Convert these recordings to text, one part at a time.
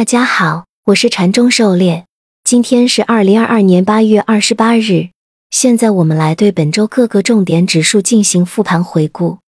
大家好，我是禅中狩猎。今天是二零二二年八月二十八日。现在我们来对本周各个重点指数进行复盘回顾。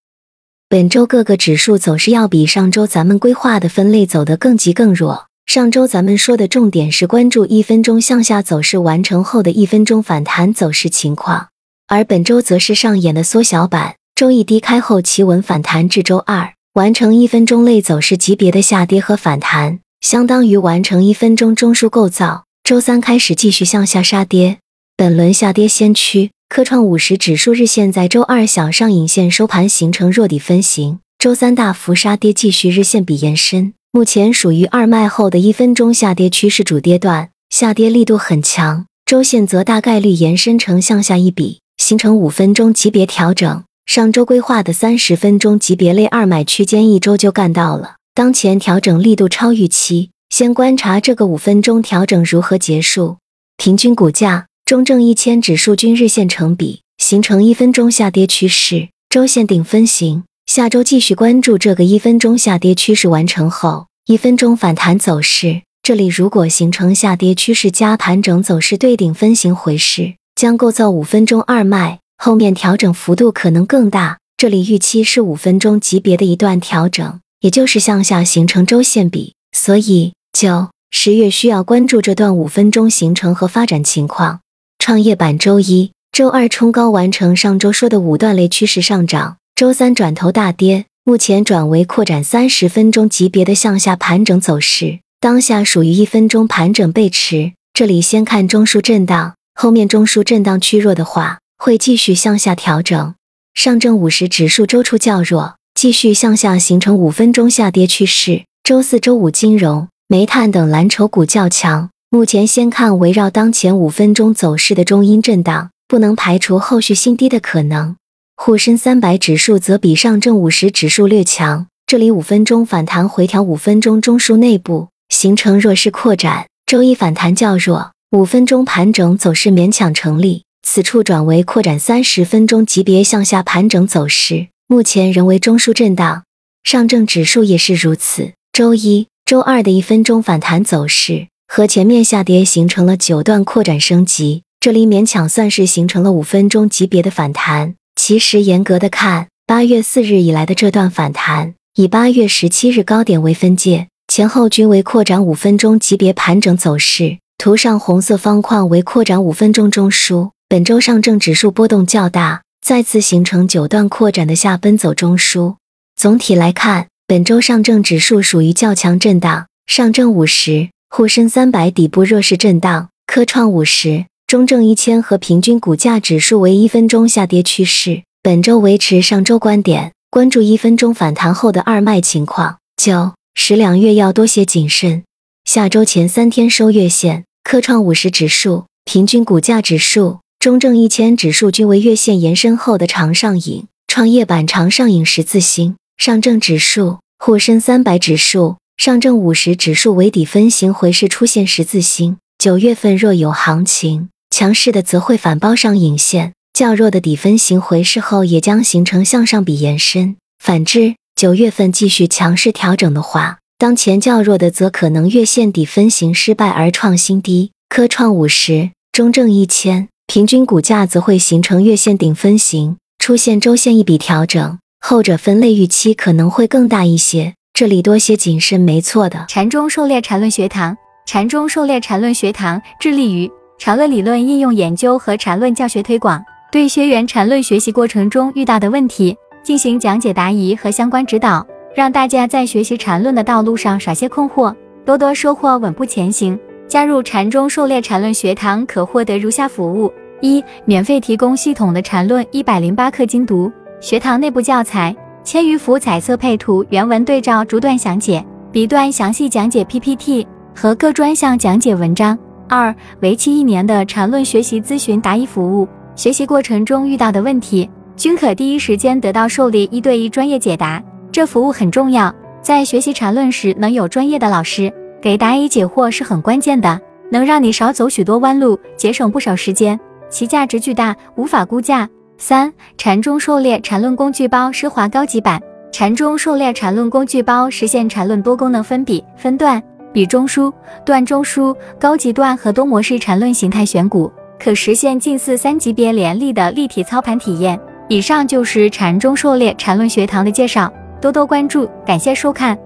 本周各个指数走势要比上周咱们规划的分类走得更急更弱。上周咱们说的重点是关注一分钟向下走势完成后的一分钟反弹走势情况，而本周则是上演的缩小版。周一低开后企稳反弹至周二，完成一分钟类走势级别的下跌和反弹。相当于完成一分钟中枢构造。周三开始继续向下杀跌，本轮下跌先驱科创五十指数日线在周二小上影线收盘形成弱底分型，周三大幅杀跌继续日线比延伸，目前属于二卖后的一分钟下跌趋势主跌段，下跌力度很强。周线则大概率延伸成向下一笔，形成五分钟级别调整。上周规划的三十分钟级别类二买区间一周就干到了。当前调整力度超预期，先观察这个五分钟调整如何结束。平均股价、中证一千指数均日线成比，形成一分钟下跌趋势，周线顶分型。下周继续关注这个一分钟下跌趋势完成后，一分钟反弹走势。这里如果形成下跌趋势加盘整走势对顶分型回势，将构造五分钟二脉，后面调整幅度可能更大。这里预期是五分钟级别的一段调整。也就是向下形成周线比，所以九十月需要关注这段五分钟形成和发展情况。创业板周一、周二冲高完成上周说的五段类趋势上涨，周三转头大跌，目前转为扩展三十分钟级别的向下盘整走势，当下属于一分钟盘整背驰。这里先看中枢震荡，后面中枢震荡趋弱的话，会继续向下调整。上证五十指数周初较弱。继续向下形成五分钟下跌趋势。周四周五金融、煤炭等蓝筹股较强。目前先看围绕当前五分钟走势的中阴震荡，不能排除后续新低的可能。沪深三百指数则比上证五十指数略强，这里五分钟反弹回调五分钟中枢内部，形成弱势扩展。周一反弹较弱，五分钟盘整走势勉强成立，此处转为扩展三十分钟级别向下盘整走势。目前仍为中枢震荡，上证指数也是如此。周一、周二的一分钟反弹走势和前面下跌形成了九段扩展升级，这里勉强算是形成了五分钟级别的反弹。其实严格的看，八月四日以来的这段反弹，以八月十七日高点为分界，前后均为扩展五分钟级别盘整走势。图上红色方框为扩展五分钟中枢。本周上证指数波动较大。再次形成九段扩展的下奔走中枢。总体来看，本周上证指数属于较强震荡，上证五十、沪深三百底部弱势震荡，科创五十、中证一千和平均股价指数为一分钟下跌趋势。本周维持上周观点，关注一分钟反弹后的二卖情况。九十两月要多些谨慎。下周前三天收月线，科创五十指数、平均股价指数。中证一千指数均为月线延伸后的长上影，创业板长上影十字星，上证指数、沪深三百指数、上证五十指数为底分型回势出现十字星。九月份若有行情，强势的则会反包上影线，较弱的底分型回势后也将形成向上比延伸。反之，九月份继续强势调整的话，当前较弱的则可能月线底分型失败而创新低。科创五十、中证一千。平均股价则会形成月线顶分型，出现周线一笔调整，后者分类预期可能会更大一些。这里多些谨慎，没错的。禅中狩猎禅论学堂，禅中狩猎禅论学堂致力于禅论理论应用研究和禅论教学推广，对学员禅论学习过程中遇到的问题进行讲解答疑和相关指导，让大家在学习禅论的道路上少些困惑，多多收获，稳步前行。加入禅中狩猎禅论学堂可获得如下服务。一、免费提供系统的缠论一百零八课精读，学堂内部教材千余幅彩色配图，原文对照逐段详解笔段详细讲解 PPT 和各专项讲解文章。二、为期一年的缠论学习咨询答疑服务，学习过程中遇到的问题均可第一时间得到受理一对一专业解答。这服务很重要，在学习缠论时能有专业的老师给答疑解惑是很关键的，能让你少走许多弯路，节省不少时间。其价值巨大，无法估价。三、禅中狩猎禅论工具包奢华高级版。禅中狩猎禅论工具包实现禅论多功能分笔、分段、比中枢、段中枢、高级段和多模式缠论形态选股，可实现近似三级别联立的立体操盘体验。以上就是禅中狩猎缠论学堂的介绍，多多关注，感谢收看。